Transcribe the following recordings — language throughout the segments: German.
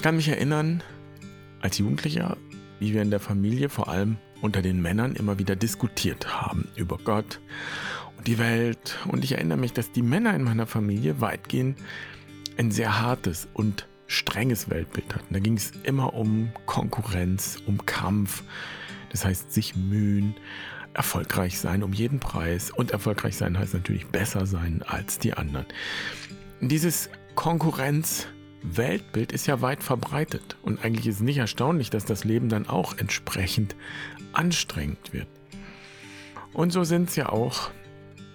Ich kann mich erinnern, als Jugendlicher, wie wir in der Familie, vor allem unter den Männern, immer wieder diskutiert haben über Gott und die Welt. Und ich erinnere mich, dass die Männer in meiner Familie weitgehend ein sehr hartes und strenges Weltbild hatten. Da ging es immer um Konkurrenz, um Kampf, das heißt sich mühen, erfolgreich sein um jeden Preis. Und erfolgreich sein heißt natürlich besser sein als die anderen. Dieses Konkurrenz-Weltbild ist ja weit verbreitet. Und eigentlich ist es nicht erstaunlich, dass das Leben dann auch entsprechend anstrengend wird. Und so sind es ja auch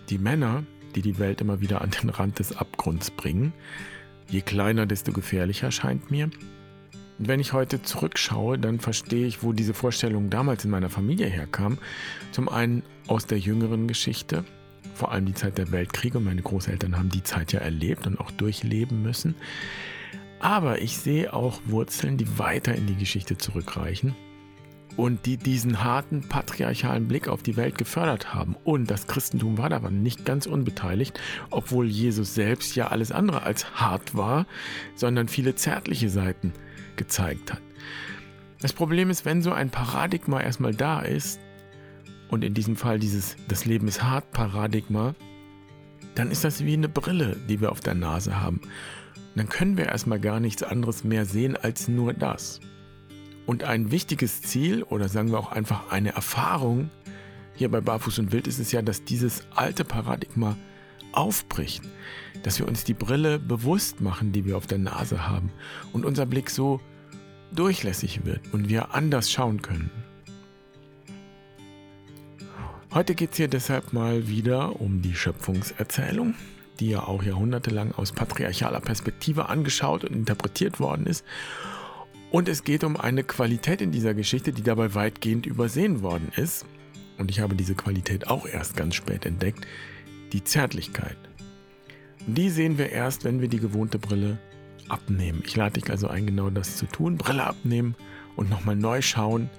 die Männer, die die Welt immer wieder an den Rand des Abgrunds bringen. Je kleiner, desto gefährlicher scheint mir. Und wenn ich heute zurückschaue, dann verstehe ich, wo diese Vorstellung damals in meiner Familie herkam. Zum einen aus der jüngeren Geschichte, vor allem die Zeit der Weltkriege. Meine Großeltern haben die Zeit ja erlebt und auch durchleben müssen. Aber ich sehe auch Wurzeln, die weiter in die Geschichte zurückreichen und die diesen harten patriarchalen Blick auf die Welt gefördert haben. Und das Christentum war daran nicht ganz unbeteiligt, obwohl Jesus selbst ja alles andere als hart war, sondern viele zärtliche Seiten gezeigt hat. Das Problem ist, wenn so ein Paradigma erstmal da ist, und in diesem Fall dieses Das Leben ist hart Paradigma, dann ist das wie eine Brille, die wir auf der Nase haben. Dann können wir erstmal gar nichts anderes mehr sehen als nur das. Und ein wichtiges Ziel oder sagen wir auch einfach eine Erfahrung hier bei Barfuß und Wild ist es ja, dass dieses alte Paradigma aufbricht, dass wir uns die Brille bewusst machen, die wir auf der Nase haben und unser Blick so durchlässig wird und wir anders schauen können. Heute geht es hier deshalb mal wieder um die Schöpfungserzählung, die ja auch jahrhundertelang aus patriarchaler Perspektive angeschaut und interpretiert worden ist. Und es geht um eine Qualität in dieser Geschichte, die dabei weitgehend übersehen worden ist. Und ich habe diese Qualität auch erst ganz spät entdeckt, die Zärtlichkeit. Die sehen wir erst, wenn wir die gewohnte Brille abnehmen. Ich lade dich also ein, genau das zu tun. Brille abnehmen und nochmal neu schauen.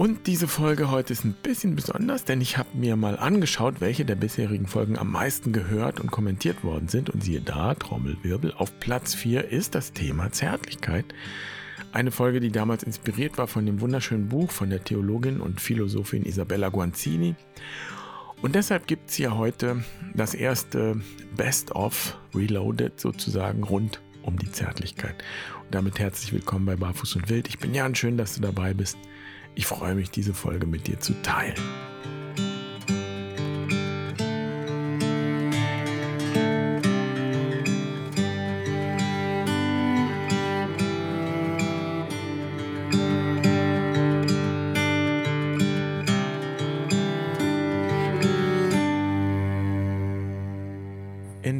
Und diese Folge heute ist ein bisschen besonders, denn ich habe mir mal angeschaut, welche der bisherigen Folgen am meisten gehört und kommentiert worden sind. Und siehe da, Trommelwirbel, auf Platz 4 ist das Thema Zärtlichkeit. Eine Folge, die damals inspiriert war von dem wunderschönen Buch von der Theologin und Philosophin Isabella Guanzini. Und deshalb gibt es hier heute das erste Best-of Reloaded sozusagen rund um die Zärtlichkeit. Und damit herzlich willkommen bei Barfuß und Wild. Ich bin Jan, schön, dass du dabei bist. Ich freue mich, diese Folge mit dir zu teilen.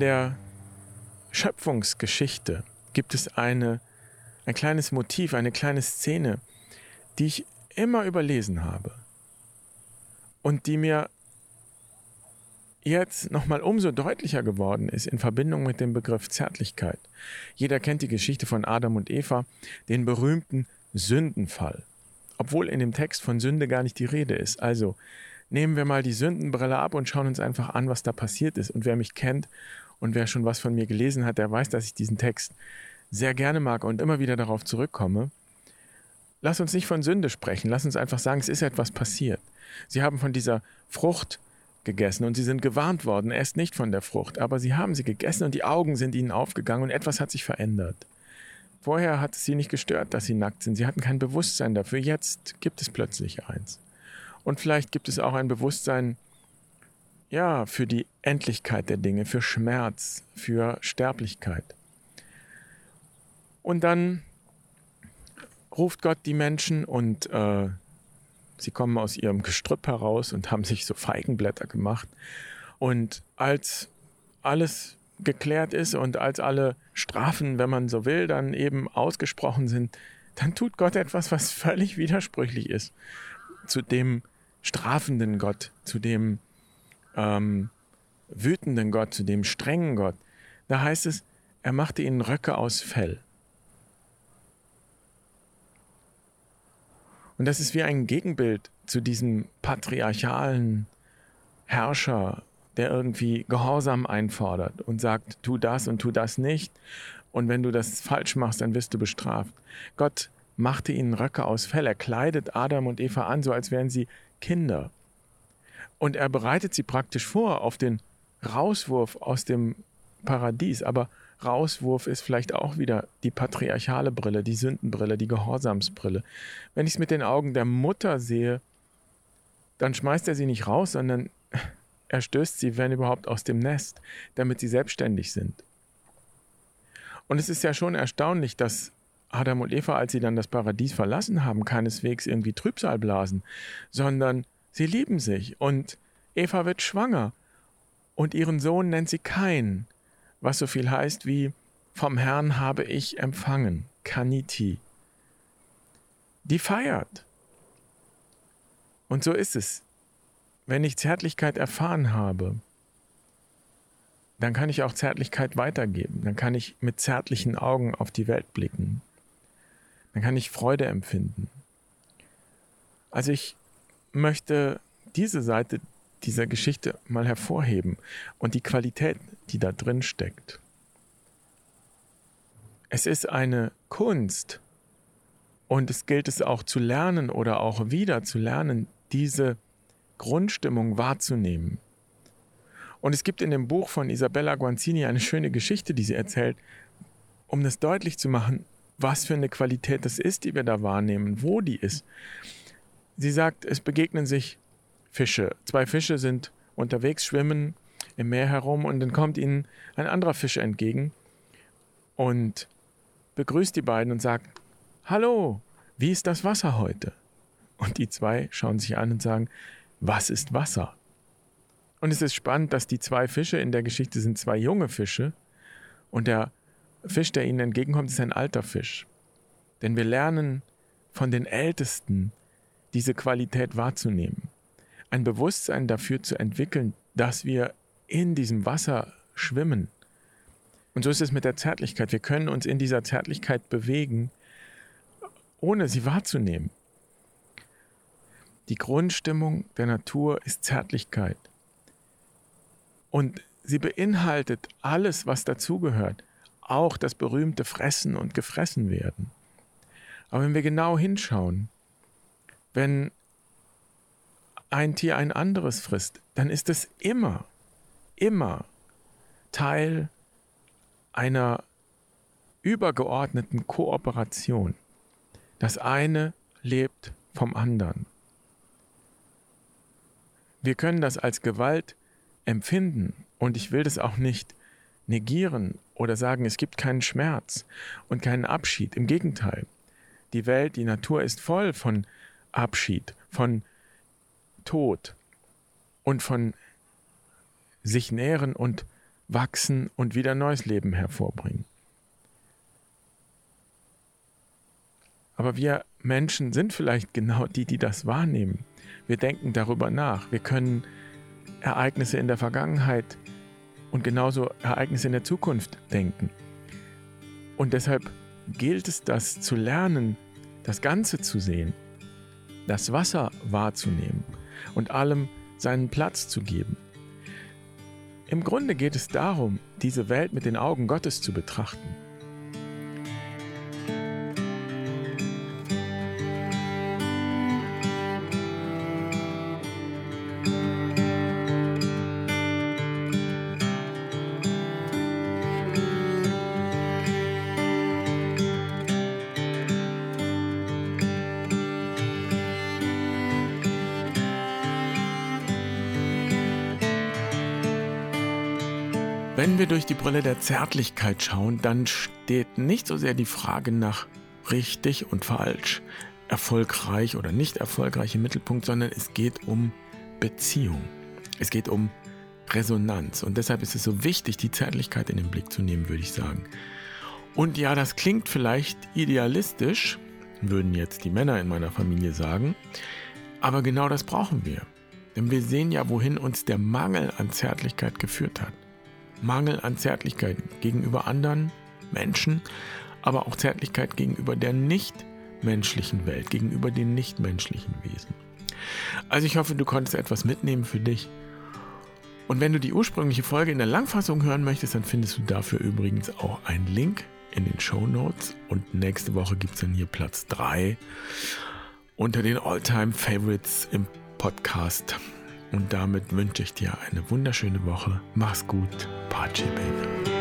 der Schöpfungsgeschichte gibt es eine, ein kleines Motiv, eine kleine Szene, die ich immer überlesen habe und die mir jetzt nochmal umso deutlicher geworden ist in Verbindung mit dem Begriff Zärtlichkeit. Jeder kennt die Geschichte von Adam und Eva, den berühmten Sündenfall, obwohl in dem Text von Sünde gar nicht die Rede ist. Also nehmen wir mal die Sündenbrille ab und schauen uns einfach an, was da passiert ist. Und wer mich kennt und wer schon was von mir gelesen hat, der weiß, dass ich diesen Text sehr gerne mag und immer wieder darauf zurückkomme. Lass uns nicht von Sünde sprechen, lass uns einfach sagen, es ist etwas passiert. Sie haben von dieser Frucht gegessen und sie sind gewarnt worden, esst nicht von der Frucht, aber sie haben sie gegessen und die Augen sind ihnen aufgegangen und etwas hat sich verändert. Vorher hat es sie nicht gestört, dass sie nackt sind. Sie hatten kein Bewusstsein dafür. Jetzt gibt es plötzlich eins. Und vielleicht gibt es auch ein Bewusstsein, ja, für die Endlichkeit der Dinge, für Schmerz, für Sterblichkeit. Und dann ruft Gott die Menschen und äh, sie kommen aus ihrem Gestrüpp heraus und haben sich so Feigenblätter gemacht. Und als alles geklärt ist und als alle Strafen, wenn man so will, dann eben ausgesprochen sind, dann tut Gott etwas, was völlig widersprüchlich ist zu dem strafenden Gott, zu dem ähm, wütenden Gott, zu dem strengen Gott, da heißt es, er machte ihnen Röcke aus Fell. Und das ist wie ein Gegenbild zu diesem patriarchalen Herrscher, der irgendwie Gehorsam einfordert und sagt, tu das und tu das nicht Und wenn du das falsch machst, dann wirst du bestraft. Gott machte ihnen Röcke aus Fell. Er kleidet Adam und Eva an, so als wären sie Kinder. Und er bereitet sie praktisch vor auf den Rauswurf aus dem Paradies. Aber Rauswurf ist vielleicht auch wieder die patriarchale Brille, die Sündenbrille, die Gehorsamsbrille. Wenn ich es mit den Augen der Mutter sehe, dann schmeißt er sie nicht raus, sondern er stößt sie, wenn überhaupt, aus dem Nest, damit sie selbstständig sind. Und es ist ja schon erstaunlich, dass Adam und Eva, als sie dann das Paradies verlassen haben, keineswegs irgendwie Trübsal blasen, sondern sie lieben sich und Eva wird schwanger und ihren Sohn nennt sie Kain, was so viel heißt wie vom Herrn habe ich empfangen, Kaniti. Die feiert. Und so ist es. Wenn ich Zärtlichkeit erfahren habe, dann kann ich auch Zärtlichkeit weitergeben. Dann kann ich mit zärtlichen Augen auf die Welt blicken. Dann kann ich Freude empfinden. Also ich möchte diese Seite dieser Geschichte mal hervorheben und die Qualität, die da drin steckt. Es ist eine Kunst und es gilt es auch zu lernen oder auch wieder zu lernen, diese Grundstimmung wahrzunehmen. Und es gibt in dem Buch von Isabella Guanzini eine schöne Geschichte, die sie erzählt, um das deutlich zu machen, was für eine Qualität das ist, die wir da wahrnehmen, wo die ist. Sie sagt, es begegnen sich Fische. Zwei Fische sind unterwegs, schwimmen im Meer herum und dann kommt ihnen ein anderer Fisch entgegen und begrüßt die beiden und sagt, Hallo, wie ist das Wasser heute? Und die zwei schauen sich an und sagen, was ist Wasser? Und es ist spannend, dass die zwei Fische in der Geschichte sind zwei junge Fische und der Fisch, der ihnen entgegenkommt, ist ein alter Fisch. Denn wir lernen von den Ältesten diese Qualität wahrzunehmen. Ein Bewusstsein dafür zu entwickeln, dass wir in diesem Wasser schwimmen. Und so ist es mit der Zärtlichkeit. Wir können uns in dieser Zärtlichkeit bewegen, ohne sie wahrzunehmen. Die Grundstimmung der Natur ist Zärtlichkeit. Und sie beinhaltet alles, was dazugehört, auch das berühmte Fressen und gefressen werden. Aber wenn wir genau hinschauen, wenn ein Tier ein anderes frisst, dann ist es immer, immer Teil einer übergeordneten Kooperation. Das eine lebt vom anderen. Wir können das als Gewalt empfinden und ich will das auch nicht negieren oder sagen, es gibt keinen Schmerz und keinen Abschied. Im Gegenteil, die Welt, die Natur ist voll von Abschied, von Tod und von sich nähren und wachsen und wieder neues Leben hervorbringen. Aber wir Menschen sind vielleicht genau die, die das wahrnehmen. Wir denken darüber nach. Wir können Ereignisse in der Vergangenheit und genauso Ereignisse in der Zukunft denken. Und deshalb gilt es, das zu lernen, das Ganze zu sehen, das Wasser wahrzunehmen und allem seinen Platz zu geben. Im Grunde geht es darum, diese Welt mit den Augen Gottes zu betrachten. Wenn wir durch die Brille der Zärtlichkeit schauen, dann steht nicht so sehr die Frage nach richtig und falsch, erfolgreich oder nicht erfolgreich im Mittelpunkt, sondern es geht um Beziehung. Es geht um Resonanz. Und deshalb ist es so wichtig, die Zärtlichkeit in den Blick zu nehmen, würde ich sagen. Und ja, das klingt vielleicht idealistisch, würden jetzt die Männer in meiner Familie sagen, aber genau das brauchen wir. Denn wir sehen ja, wohin uns der Mangel an Zärtlichkeit geführt hat. Mangel an Zärtlichkeit gegenüber anderen Menschen, aber auch Zärtlichkeit gegenüber der nichtmenschlichen Welt, gegenüber den nichtmenschlichen Wesen. Also ich hoffe, du konntest etwas mitnehmen für dich. Und wenn du die ursprüngliche Folge in der Langfassung hören möchtest, dann findest du dafür übrigens auch einen Link in den Show Notes. Und nächste Woche gibt es dann hier Platz 3 unter den All-Time-Favorites im Podcast. Und damit wünsche ich dir eine wunderschöne Woche. Mach's gut. Pace Baby.